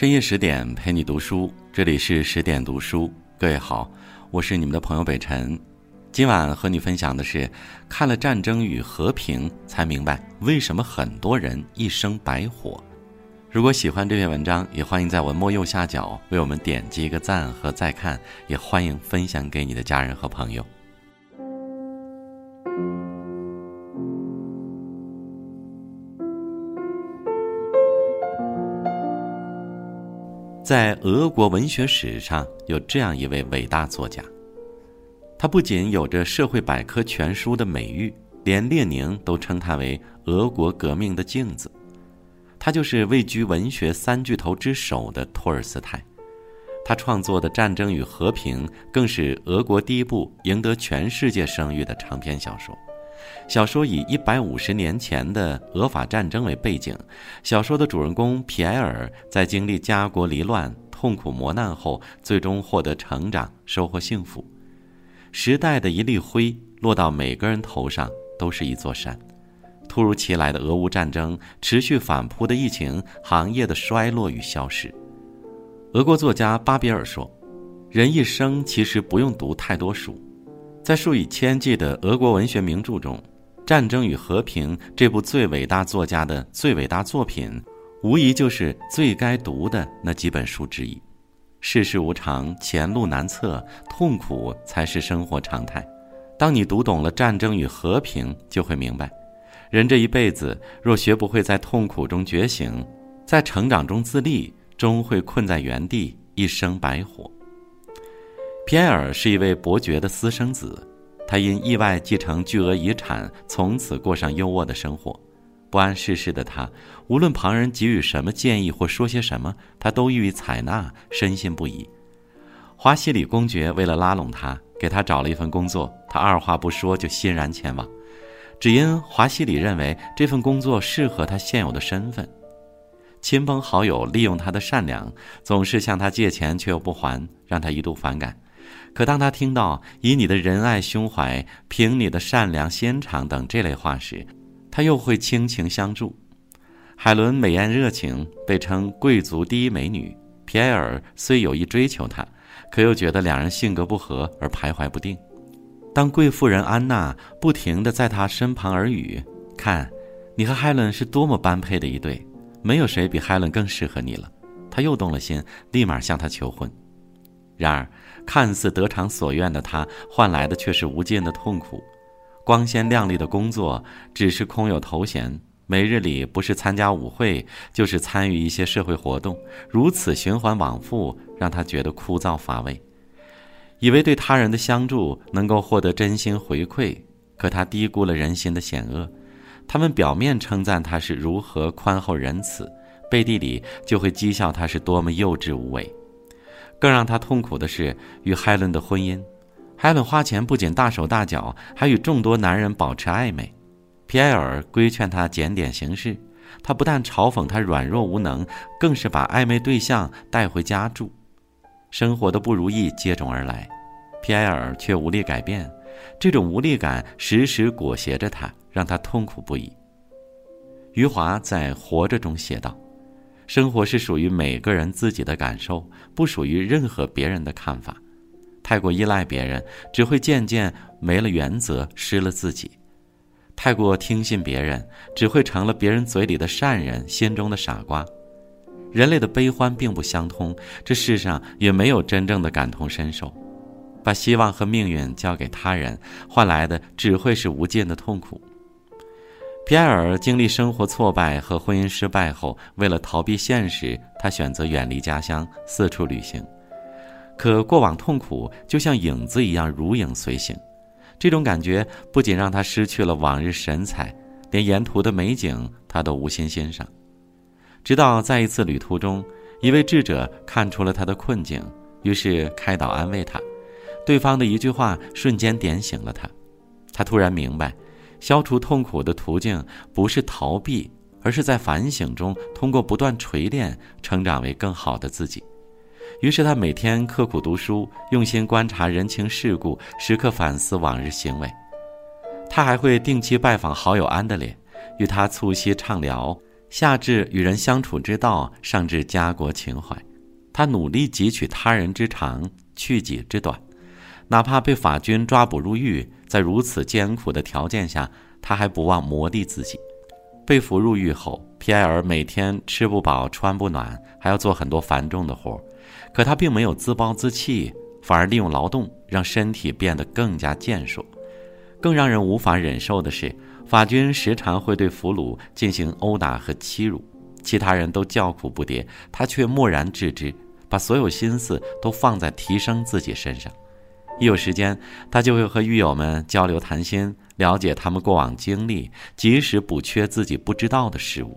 深夜十点陪你读书，这里是十点读书。各位好，我是你们的朋友北辰。今晚和你分享的是，看了《战争与和平》才明白为什么很多人一生白活。如果喜欢这篇文章，也欢迎在文末右下角为我们点击一个赞和再看，也欢迎分享给你的家人和朋友。在俄国文学史上，有这样一位伟大作家。他不仅有着《社会百科全书》的美誉，连列宁都称他为俄国革命的镜子。他就是位居文学三巨头之首的托尔斯泰。他创作的《战争与和平》更是俄国第一部赢得全世界声誉的长篇小说。小说以一百五十年前的俄法战争为背景，小说的主人公皮埃尔在经历家国离乱、痛苦磨难后，最终获得成长，收获幸福。时代的一粒灰落到每个人头上，都是一座山。突如其来的俄乌战争，持续反扑的疫情，行业的衰落与消失。俄国作家巴比尔说：“人一生其实不用读太多书。”在数以千计的俄国文学名著中，《战争与和平》这部最伟大作家的最伟大作品，无疑就是最该读的那几本书之一。世事无常，前路难测，痛苦才是生活常态。当你读懂了《战争与和平》，就会明白，人这一辈子若学不会在痛苦中觉醒，在成长中自立，终会困在原地，一生白活。皮埃尔是一位伯爵的私生子，他因意外继承巨额遗产，从此过上优渥的生活。不谙世事的他，无论旁人给予什么建议或说些什么，他都予以采纳，深信不疑。华西里公爵为了拉拢他，给他找了一份工作，他二话不说就欣然前往，只因华西里认为这份工作适合他现有的身份。亲朋好友利用他的善良，总是向他借钱却又不还，让他一度反感。可当他听到“以你的仁爱胸怀，凭你的善良心肠”等这类话时，他又会倾情相助。海伦美艳热情，被称贵族第一美女。皮埃尔虽有意追求她，可又觉得两人性格不合而徘徊不定。当贵妇人安娜不停地在他身旁耳语：“看，你和海伦是多么般配的一对，没有谁比海伦更适合你了。”他又动了心，立马向她求婚。然而，看似得偿所愿的他，换来的却是无尽的痛苦。光鲜亮丽的工作只是空有头衔，每日里不是参加舞会，就是参与一些社会活动，如此循环往复，让他觉得枯燥乏味。以为对他人的相助能够获得真心回馈，可他低估了人心的险恶。他们表面称赞他是如何宽厚仁慈，背地里就会讥笑他是多么幼稚无为。更让他痛苦的是与海伦的婚姻。海伦花钱不仅大手大脚，还与众多男人保持暧昧。皮埃尔规劝他检点行事，他不但嘲讽他软弱无能，更是把暧昧对象带回家住。生活的不如意接踵而来，皮埃尔却无力改变。这种无力感时时裹挟着他，让他痛苦不已。余华在《活着》中写道。生活是属于每个人自己的感受，不属于任何别人的看法。太过依赖别人，只会渐渐没了原则，失了自己；太过听信别人，只会成了别人嘴里的善人，心中的傻瓜。人类的悲欢并不相通，这世上也没有真正的感同身受。把希望和命运交给他人，换来的只会是无尽的痛苦。皮埃尔经历生活挫败和婚姻失败后，为了逃避现实，他选择远离家乡，四处旅行。可过往痛苦就像影子一样如影随形，这种感觉不仅让他失去了往日神采，连沿途的美景他都无心欣赏。直到在一次旅途中，一位智者看出了他的困境，于是开导安慰他。对方的一句话瞬间点醒了他，他突然明白。消除痛苦的途径不是逃避，而是在反省中通过不断锤炼，成长为更好的自己。于是他每天刻苦读书，用心观察人情世故，时刻反思往日行为。他还会定期拜访好友安德烈，与他促膝畅聊，下至与人相处之道，上至家国情怀，他努力汲取他人之长，去己之短。哪怕被法军抓捕入狱，在如此艰苦的条件下，他还不忘磨砺自己。被俘入狱后，皮埃尔每天吃不饱穿不暖，还要做很多繁重的活可他并没有自暴自弃，反而利用劳动让身体变得更加健硕。更让人无法忍受的是，法军时常会对俘虏进行殴打和欺辱，其他人都叫苦不迭，他却漠然置之，把所有心思都放在提升自己身上。一有时间，他就会和狱友们交流谈心，了解他们过往经历，及时补缺自己不知道的事物。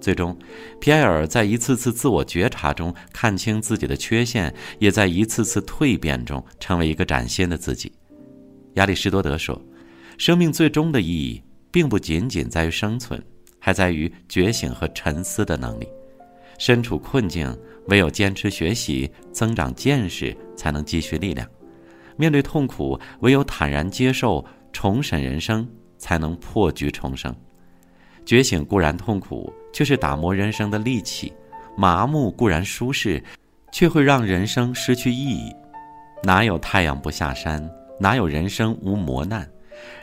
最终，皮埃尔在一次次自我觉察中看清自己的缺陷，也在一次次蜕变中成为一个崭新的自己。亚里士多德说：“生命最终的意义，并不仅仅在于生存，还在于觉醒和沉思的能力。身处困境，唯有坚持学习、增长见识，才能积蓄力量。”面对痛苦，唯有坦然接受、重审人生，才能破局重生。觉醒固然痛苦，却是打磨人生的利器；麻木固然舒适，却会让人生失去意义。哪有太阳不下山？哪有人生无磨难？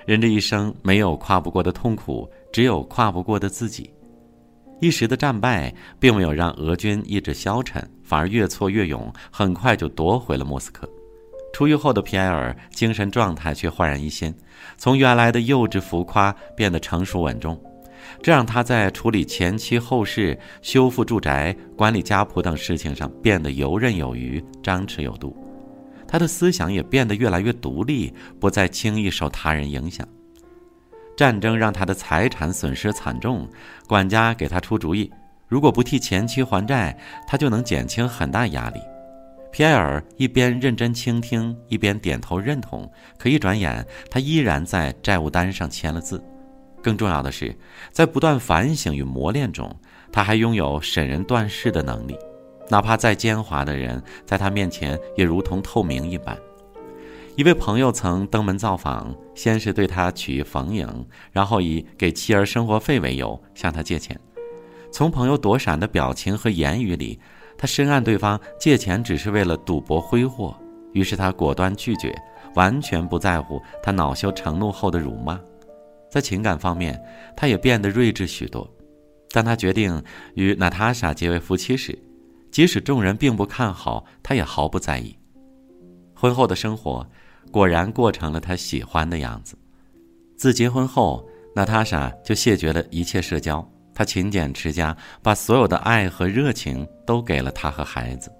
人这一生没有跨不过的痛苦，只有跨不过的自己。一时的战败，并没有让俄军意志消沉，反而越挫越勇，很快就夺回了莫斯科。出狱后的皮埃尔精神状态却焕然一新，从原来的幼稚浮夸变得成熟稳重，这让他在处理前妻后事、修复住宅、管理家谱等事情上变得游刃有余、张弛有度。他的思想也变得越来越独立，不再轻易受他人影响。战争让他的财产损失惨重，管家给他出主意：如果不替前妻还债，他就能减轻很大压力。皮埃尔一边认真倾听，一边点头认同。可一转眼，他依然在债务单上签了字。更重要的是，在不断反省与磨练中，他还拥有审人断事的能力。哪怕再奸猾的人，在他面前也如同透明一般。一位朋友曾登门造访，先是对他取意逢迎，然后以给妻儿生活费为由向他借钱。从朋友躲闪的表情和言语里，他深谙对方借钱只是为了赌博挥霍，于是他果断拒绝，完全不在乎他恼羞成怒后的辱骂。在情感方面，他也变得睿智许多。当他决定与娜塔莎结为夫妻时，即使众人并不看好，他也毫不在意。婚后的生活果然过成了他喜欢的样子。自结婚后，娜塔莎就谢绝了一切社交。他勤俭持家，把所有的爱和热情都给了他和孩子，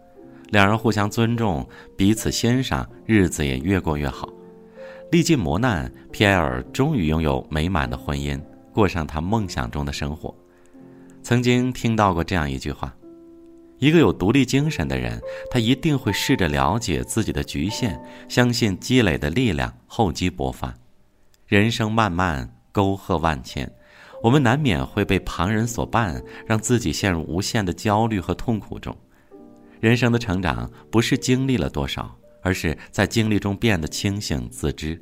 两人互相尊重，彼此欣赏，日子也越过越好。历尽磨难，皮埃尔终于拥有美满的婚姻，过上他梦想中的生活。曾经听到过这样一句话：一个有独立精神的人，他一定会试着了解自己的局限，相信积累的力量厚积薄发。人生漫漫，沟壑万千。我们难免会被旁人所绊，让自己陷入无限的焦虑和痛苦中。人生的成长不是经历了多少，而是在经历中变得清醒自知。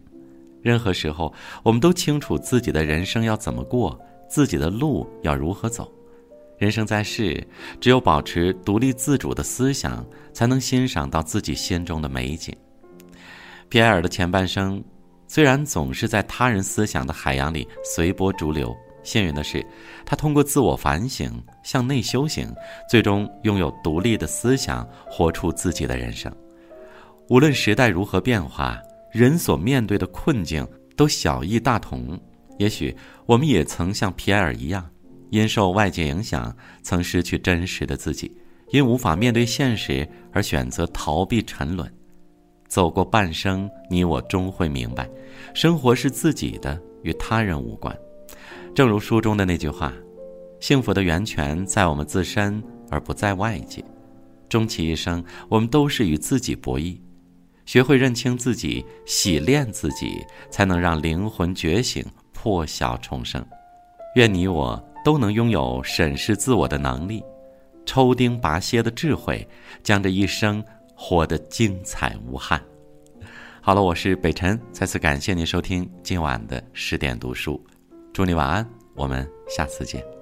任何时候，我们都清楚自己的人生要怎么过，自己的路要如何走。人生在世，只有保持独立自主的思想，才能欣赏到自己心中的美景。皮埃尔的前半生，虽然总是在他人思想的海洋里随波逐流。幸运的是，他通过自我反省、向内修行，最终拥有独立的思想，活出自己的人生。无论时代如何变化，人所面对的困境都小异大同。也许我们也曾像皮埃尔一样，因受外界影响，曾失去真实的自己，因无法面对现实而选择逃避沉沦。走过半生，你我终会明白，生活是自己的，与他人无关。正如书中的那句话：“幸福的源泉在我们自身，而不在外界。”终其一生，我们都是与自己博弈。学会认清自己，洗练自己，才能让灵魂觉醒，破晓重生。愿你我都能拥有审视自我的能力，抽钉拔蝎的智慧，将这一生活得精彩无憾。好了，我是北辰，再次感谢您收听今晚的十点读书。祝你晚安，我们下次见。